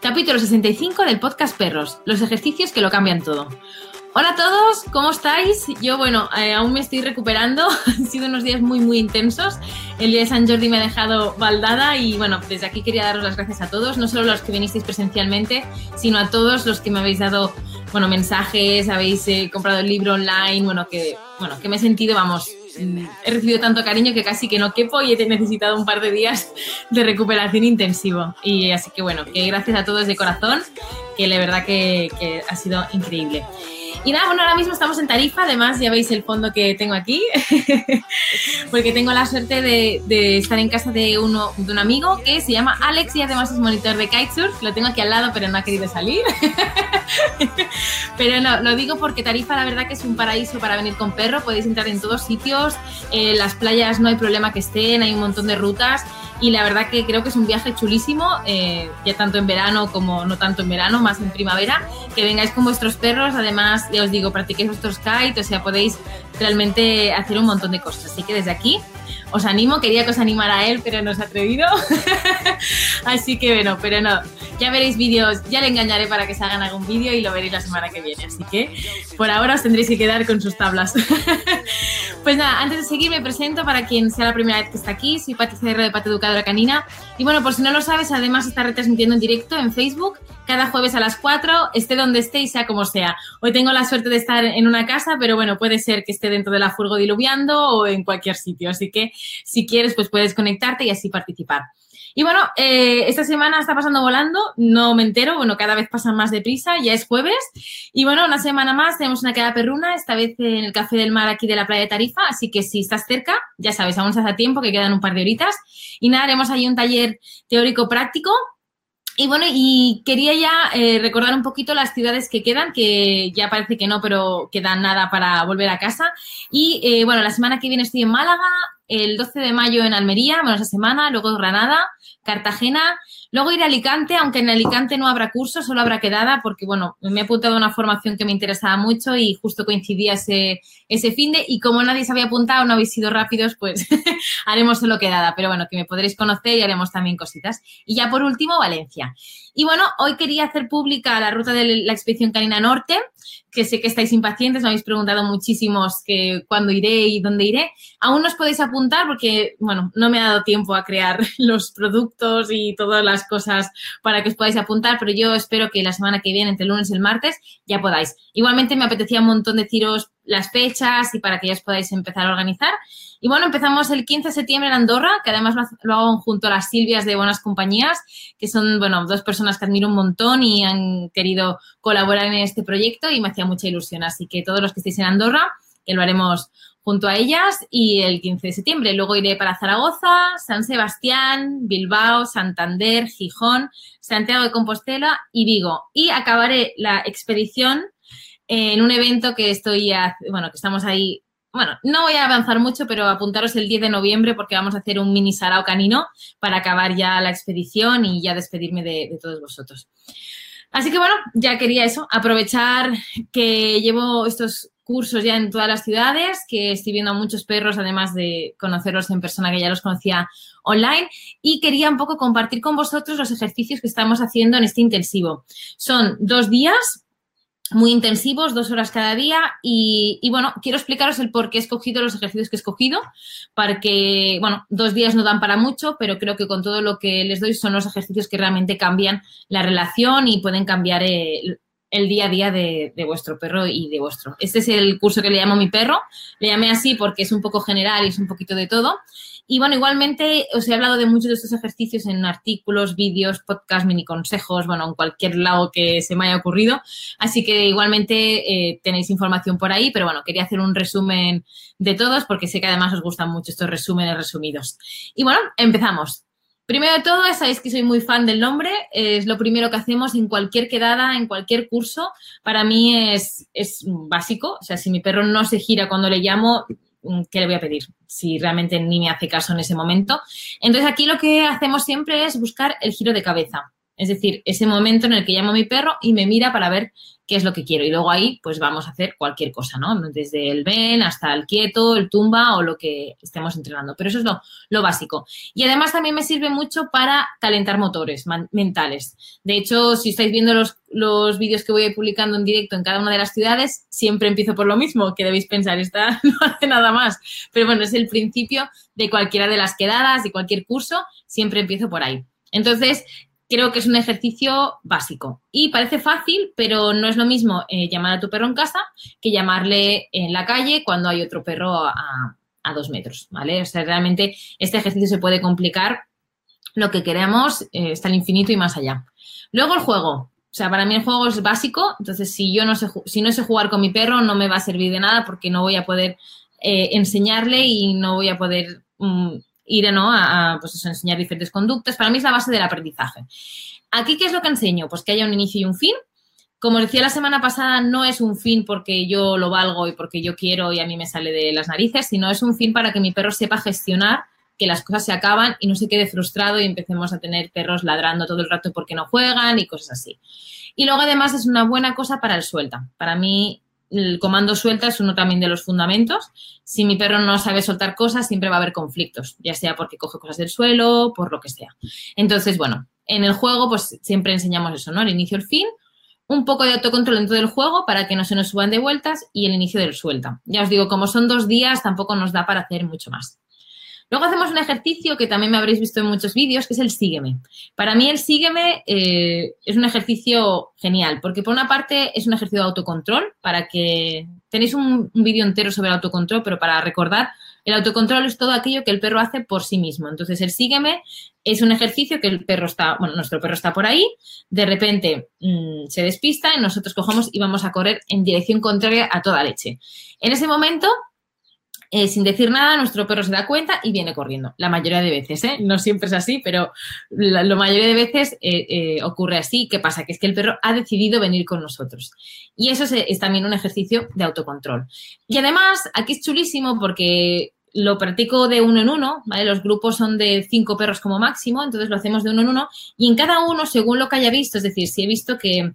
capítulo 65 del podcast Perros, los ejercicios que lo cambian todo. Hola a todos, ¿cómo estáis? Yo, bueno, eh, aún me estoy recuperando. Han sido unos días muy, muy intensos. El día de San Jordi me ha dejado baldada y, bueno, desde aquí quería daros las gracias a todos, no solo los que vinisteis presencialmente, sino a todos los que me habéis dado, bueno, mensajes, habéis eh, comprado el libro online, bueno, que, bueno, que me he sentido, vamos, he recibido tanto cariño que casi que no quepo y he necesitado un par de días de recuperación intensivo. Y así que bueno, que gracias a todos de corazón, que la verdad que, ha sido increíble. Y nada, bueno, ahora mismo estamos en Tarifa, además ya veis el fondo que tengo aquí, porque tengo la suerte de, estar en casa de, uno, de un amigo que se llama Alex y además es monitor de kitesurf, lo tengo aquí al lado pero no ha querido salir. pero no, lo digo porque Tarifa la verdad que es un paraíso para venir con perro, podéis entrar en todos sitios, en las playas no hay problema que estén, hay un montón de rutas y la verdad que creo que es un viaje chulísimo, eh, ya tanto en verano como no tanto en verano, más en primavera, que vengáis con vuestros perros, además, ya os digo, practiquéis vuestros kite, o sea, podéis realmente hacer un montón de cosas. Así que desde aquí os animo, quería que os animara él, pero no se ha atrevido. Así que bueno, pero no, ya veréis vídeos, ya le engañaré para que se hagan algún vídeo y lo veréis la semana que viene. Así que por ahora os tendréis que quedar con sus tablas. pues nada, antes de seguir me presento para quien sea la primera vez que está aquí, soy Pati de Pati Educadora Canina. Y bueno, por si no lo sabes, además está retransmitiendo en directo en Facebook cada jueves a las 4, esté donde esté y sea como sea. Hoy tengo la suerte de estar en una casa, pero bueno, puede ser que esté dentro de la furgo diluviando o en cualquier sitio. Así que si quieres, pues puedes conectarte y así participar. Y bueno, eh, esta semana está pasando volando, no me entero, bueno, cada vez pasan más deprisa, ya es jueves. Y bueno, una semana más tenemos una queda perruna, esta vez en el Café del Mar aquí de la playa de Tarifa, así que si estás cerca, ya sabes, aún se hace tiempo, que quedan un par de horitas. Y nada, haremos ahí un taller teórico práctico y bueno, y quería ya eh, recordar un poquito las ciudades que quedan, que ya parece que no, pero quedan nada para volver a casa. Y eh, bueno, la semana que viene estoy en Málaga, el 12 de mayo en Almería, bueno, esa semana, luego Granada, Cartagena, luego ir a Alicante, aunque en Alicante no habrá curso, solo habrá quedada, porque bueno, me he apuntado a una formación que me interesaba mucho y justo coincidía ese, ese fin de, y como nadie se había apuntado, no habéis sido rápidos, pues haremos solo quedada, pero bueno, que me podréis conocer y haremos también cositas. Y ya por último, Valencia. Y bueno, hoy quería hacer pública la ruta de la expedición Canina Norte, que sé que estáis impacientes, me habéis preguntado muchísimos que cuándo iré y dónde iré. Aún no os podéis apuntar porque, bueno, no me ha dado tiempo a crear los productos y todas las cosas para que os podáis apuntar, pero yo espero que la semana que viene, entre el lunes y el martes, ya podáis. Igualmente me apetecía un montón deciros las fechas y para que ya podáis empezar a organizar. Y bueno, empezamos el 15 de septiembre en Andorra, que además lo hago junto a las Silvias de Buenas Compañías, que son, bueno, dos personas que admiro un montón y han querido colaborar en este proyecto y me hacía mucha ilusión. Así que todos los que estéis en Andorra, que lo haremos junto a ellas y el 15 de septiembre. Luego iré para Zaragoza, San Sebastián, Bilbao, Santander, Gijón, Santiago de Compostela y Vigo. Y acabaré la expedición en un evento que estoy, bueno, que estamos ahí bueno, no voy a avanzar mucho, pero apuntaros el 10 de noviembre porque vamos a hacer un mini sarao canino para acabar ya la expedición y ya despedirme de, todos vosotros. Así que bueno, ya quería eso, aprovechar que llevo estos cursos ya en todas las ciudades, que estoy viendo a muchos perros, además de conocerlos en persona, que ya los conocía online, y quería un poco compartir con vosotros los ejercicios que estamos haciendo en este intensivo. Son dos días, muy intensivos, dos horas cada día. Y, bueno, quiero explicaros el por qué he escogido los ejercicios que he escogido, para que, bueno, dos días no dan para mucho, pero creo que con todo lo que les doy son los ejercicios que realmente cambian la relación y pueden cambiar el, día a día de, vuestro perro y de vuestro. Este es el curso que le llamo mi perro. Le llamé así porque es un poco general y es un poquito de todo. Y bueno, igualmente os he hablado de muchos de estos ejercicios en artículos, vídeos, podcasts, mini consejos, bueno, en cualquier lado que se me haya ocurrido. Así que igualmente eh, tenéis información por ahí, pero bueno, quería hacer un resumen de todos porque sé que además os gustan mucho estos resúmenes resumidos. Y bueno, empezamos. Primero de todo, sabéis que soy muy fan del nombre, es lo primero que hacemos en cualquier quedada, en cualquier curso. Para mí es, es básico, o sea, si mi perro no se gira cuando le llamo, Mm, ¿qué le voy a pedir? Si realmente ni me hace caso en ese momento. Entonces aquí lo que hacemos siempre es buscar el giro de cabeza. Es decir, ese momento en el que llamo a mi perro y me mira para ver qué es lo que quiero. Y luego ahí, pues vamos a hacer cualquier cosa, ¿no? Desde el ven hasta el quieto, el tumba o lo que estemos entrenando. Pero eso es lo, básico. Y además también me sirve mucho para calentar motores mentales. De hecho, si estáis viendo los, los vídeos que voy publicando en directo en cada una de las ciudades, siempre empiezo por lo mismo, que debéis pensar, esta no hace nada más. Pero bueno, es el principio de cualquiera de las quedadas, de cualquier curso, siempre empiezo por ahí. Entonces, creo que es un ejercicio básico. Y parece fácil, pero no es lo mismo eh, llamar a tu perro en casa que llamarle en la calle cuando hay otro perro a, dos metros, ¿vale? O sea, realmente este ejercicio se puede complicar. Lo que queremos eh, está al infinito y más allá. Luego el juego. O sea, para mí el juego es básico, entonces si yo no sé, si no sé jugar con mi perro no me va a servir de nada porque no voy a poder eh, enseñarle y no voy a poder mm, ir ¿no? a, pues enseñar diferentes conductas. Para mí es la base del aprendizaje. Aquí, ¿qué es lo que enseño? Pues que haya un inicio y un fin. Como decía la semana pasada, no es un fin porque yo lo valgo y porque yo quiero y a mí me sale de las narices, sino es un fin para que mi perro sepa gestionar que las cosas se acaban y no se quede frustrado y empecemos a tener perros ladrando todo el rato porque no juegan y cosas así. Y luego además es una buena cosa para el suelta. Para mí el comando suelta es uno también de los fundamentos. Si mi perro no sabe soltar cosas, siempre va a haber conflictos, ya sea porque coge cosas del suelo, por lo que sea. Entonces, bueno, en el juego, pues siempre enseñamos eso, ¿no? El inicio, el fin, un poco de autocontrol dentro del juego para que no se nos suban de vueltas y el inicio del suelta. Ya os digo, como son dos días, tampoco nos da para hacer mucho más. Luego hacemos un ejercicio que también me habréis visto en muchos vídeos, que es el sígueme. Para mí el sígueme eh, es un ejercicio genial, porque por una parte es un ejercicio de autocontrol, para que tenéis un, vídeo entero sobre el autocontrol, pero para recordar, el autocontrol es todo aquello que el perro hace por sí mismo. Entonces el sígueme es un ejercicio que el perro está, bueno, nuestro perro está por ahí, de repente mm, se despista y nosotros cogemos y vamos a correr en dirección contraria a toda leche. En ese momento eh, sin decir nada, nuestro perro se da cuenta y viene corriendo. La mayoría de veces, ¿eh? No siempre es así, pero la, mayoría de veces eh, ocurre así. ¿Qué pasa? Que es que el perro ha decidido venir con nosotros. Y eso es, también un ejercicio de autocontrol. Y además, aquí es chulísimo porque lo practico de uno en uno, ¿vale? Los grupos son de cinco perros como máximo, entonces lo hacemos de uno en uno y en cada uno, según lo que haya visto, es decir, si he visto que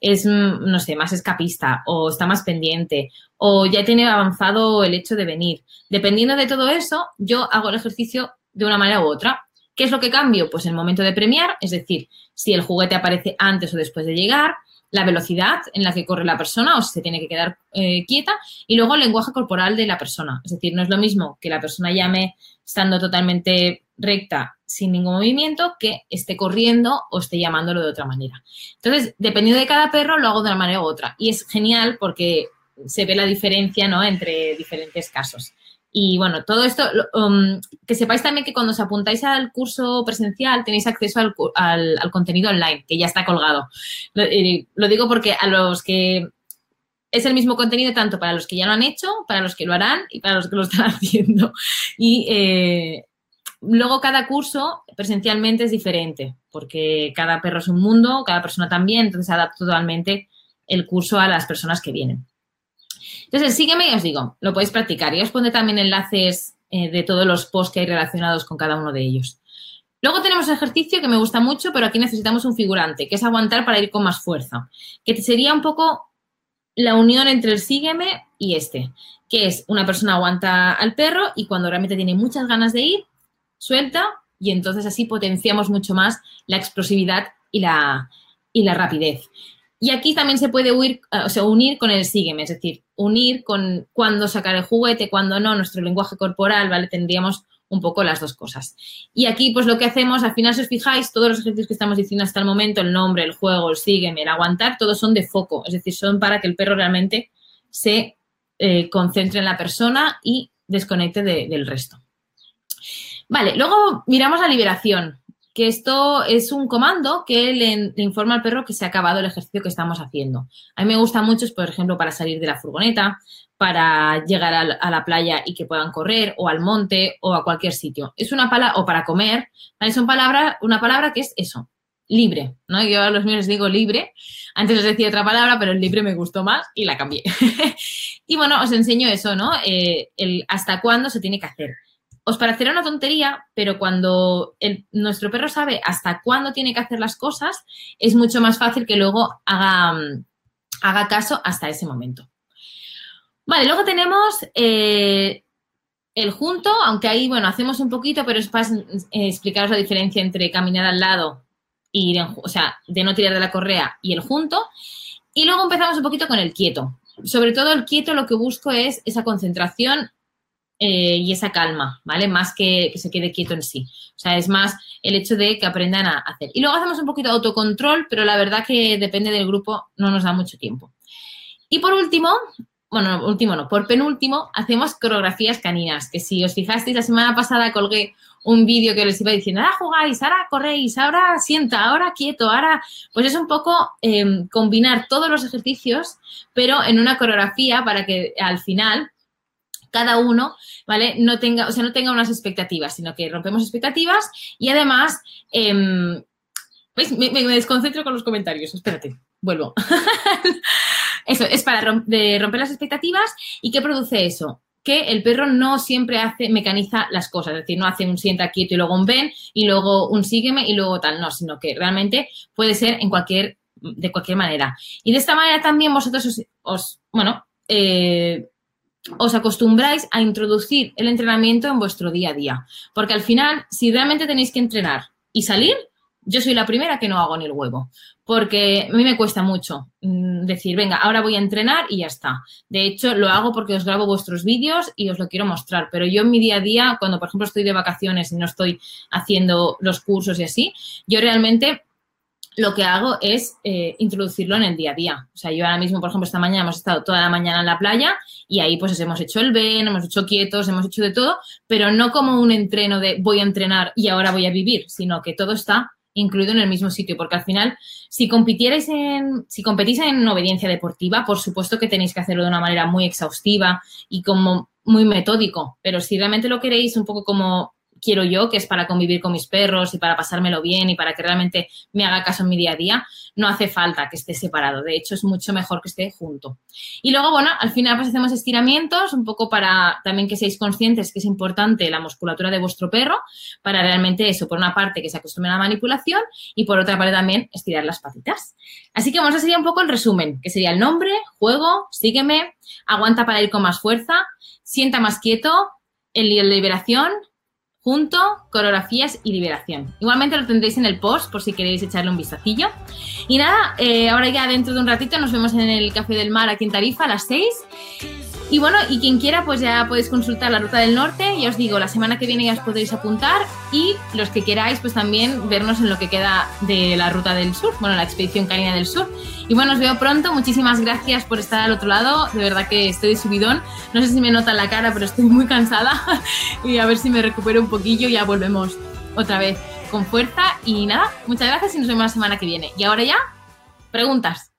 es, mm, no sé, más escapista o está más pendiente o ya tiene avanzado el hecho de venir. Dependiendo de todo eso, yo hago el ejercicio de una manera u otra. ¿Qué es lo que cambio? Pues el momento de premiar, es decir, si el juguete aparece antes o después de llegar, la velocidad en la que corre la persona o si se tiene que quedar eh, quieta y luego el lenguaje corporal de la persona. Es decir, no es lo mismo que la persona llame estando totalmente recta sin ningún movimiento que esté corriendo o esté llamándolo de otra manera. Entonces, dependiendo de cada perro, lo hago de una manera u otra. Y es genial porque se ve la diferencia ¿no? entre diferentes casos. Y bueno, todo esto, um, que sepáis también que cuando os apuntáis al curso presencial tenéis acceso al, al, contenido online, que ya está colgado. Lo, eh, lo, digo porque a los que es el mismo contenido tanto para los que ya lo han hecho, para los que lo harán y para los que lo están haciendo. Y eh, Luego cada curso presencialmente es diferente, porque cada perro es un mundo, cada persona también, entonces adapto totalmente el curso a las personas que vienen. Entonces, sígueme y os digo, lo podéis practicar. Y os pondré también enlaces eh, de todos los posts que hay relacionados con cada uno de ellos. Luego tenemos el ejercicio que me gusta mucho, pero aquí necesitamos un figurante, que es aguantar para ir con más fuerza, que sería un poco la unión entre el sígueme y este, que es una persona aguanta al perro y cuando realmente tiene muchas ganas de ir, suelta y entonces así potenciamos mucho más la explosividad y la, y la rapidez. Y aquí también se puede eh, o sea, unir con el sígueme, es decir, unir con cuándo sacar el juguete, cuándo no, nuestro lenguaje corporal, ¿vale? Tendríamos un poco las dos cosas. Y aquí, pues lo que hacemos, al final, si os fijáis, todos los ejercicios que estamos diciendo hasta el momento, el nombre, el juego, el sígueme, el aguantar, todos son de foco, es decir, son para que el perro realmente se eh, concentre en la persona y desconecte del resto. Vale, luego miramos la liberación, que esto es un comando que le, informa al perro que se ha acabado el ejercicio que estamos haciendo. A mí me gusta mucho, por ejemplo, para salir de la furgoneta, para llegar a, la playa y que puedan correr, o al monte, o a cualquier sitio. Es una palabra, o para comer, es una palabra, una palabra que es eso, libre, ¿no? Yo a los míos les digo libre. Antes les decía otra palabra, pero el libre me gustó más y la cambié. y bueno, os enseño eso, ¿no? Eh, el hasta cuándo se tiene que hacer os parecerá una tontería, pero cuando nuestro perro sabe hasta cuándo tiene que hacer las cosas, es mucho más fácil que luego haga, haga caso hasta ese momento. Vale, luego tenemos eh, el junto, aunque ahí, bueno, hacemos un poquito, pero es para eh, explicaros la diferencia entre caminar al lado y ir o sea, de no tirar de la correa y el junto. Y luego empezamos un poquito con el quieto. Sobre todo el quieto lo que busco es esa concentración eh, y esa calma, ¿vale? Más que, que se quede quieto en sí. O sea, es más el hecho de que aprendan a hacer. Y luego hacemos un poquito de autocontrol, pero la verdad que depende del grupo, no nos da mucho tiempo. Y por último, bueno, último no, por penúltimo, hacemos coreografías caninas, que si os fijasteis, la semana pasada colgué un vídeo que les iba diciendo, ahora jugáis, ahora corréis, ahora sienta, ahora quieto, ahora, pues es un poco em, combinar todos los ejercicios, pero en una coreografía para que al final cada uno, ¿vale? No tenga, o sea, no tenga unas expectativas, sino que rompemos expectativas y además, eh, Me, me desconcentro con los comentarios, espérate, vuelvo. Eso, es para romper las expectativas. ¿Y qué produce eso? que el perro no siempre hace, mecaniza las cosas, es decir, no hace un sienta quieto y luego un ven y luego un sígueme y luego tal, no, sino que realmente puede ser en cualquier, de cualquier manera. Y de esta manera también vosotros os, bueno, eh, os acostumbráis a introducir el entrenamiento en vuestro día a día. Porque al final, si realmente tenéis que entrenar y salir, yo soy la primera que no hago ni el huevo porque a mí me cuesta mucho mm, decir, venga, ahora voy a entrenar y ya está. De hecho, lo hago porque os grabo vuestros vídeos y os lo quiero mostrar, pero yo en mi día a día, cuando por ejemplo estoy de vacaciones y no estoy haciendo los cursos y así, yo realmente lo que hago es eh, introducirlo en el día a día. O sea, yo ahora mismo, por ejemplo, esta mañana hemos estado toda la mañana en la playa y ahí pues hemos hecho el ven, hemos hecho quietos, hemos hecho de todo, pero no como un entreno de voy a entrenar y ahora voy a vivir, sino que todo está incluido en el mismo sitio, porque al final, si compitierais en, si competís en obediencia deportiva, por supuesto que tenéis que hacerlo de una manera muy exhaustiva y como muy metódico, pero si realmente lo queréis un poco como quiero yo, que es para convivir con mis perros y para pasármelo bien y para que realmente me haga caso en mi día a día, no hace falta que esté separado. De hecho, es mucho mejor que esté junto. Y luego, bueno, al final pues hacemos estiramientos, un poco para también que seáis conscientes que es importante la musculatura de vuestro perro, para realmente eso, por una parte que se acostumbre a la manipulación y por otra parte también estirar las patitas. Así que vamos a seguir un poco el resumen, que sería el nombre, juego, sígueme, aguanta para ir con más fuerza, sienta más quieto, el liberación, junto, coreografías y liberación. Igualmente lo tendréis en el post por si queréis echarle un vistacillo. Y nada, eh, ahora ya dentro de un ratito nos vemos en el Café del Mar aquí en Tarifa a las 6 y bueno, y quien quiera, pues ya podéis consultar la ruta del norte. Ya os digo, la semana que viene ya os podréis apuntar. Y los que queráis, pues también vernos en lo que queda de la ruta del sur, bueno, la expedición canina del sur. Y bueno, os veo pronto. Muchísimas gracias por estar al otro lado. De verdad que estoy de subidón. No sé si me nota la cara, pero estoy muy cansada. y a ver si me recupero un poquillo. Ya volvemos otra vez con fuerza. Y nada, muchas gracias y nos vemos la semana que viene. Y ahora ya, preguntas.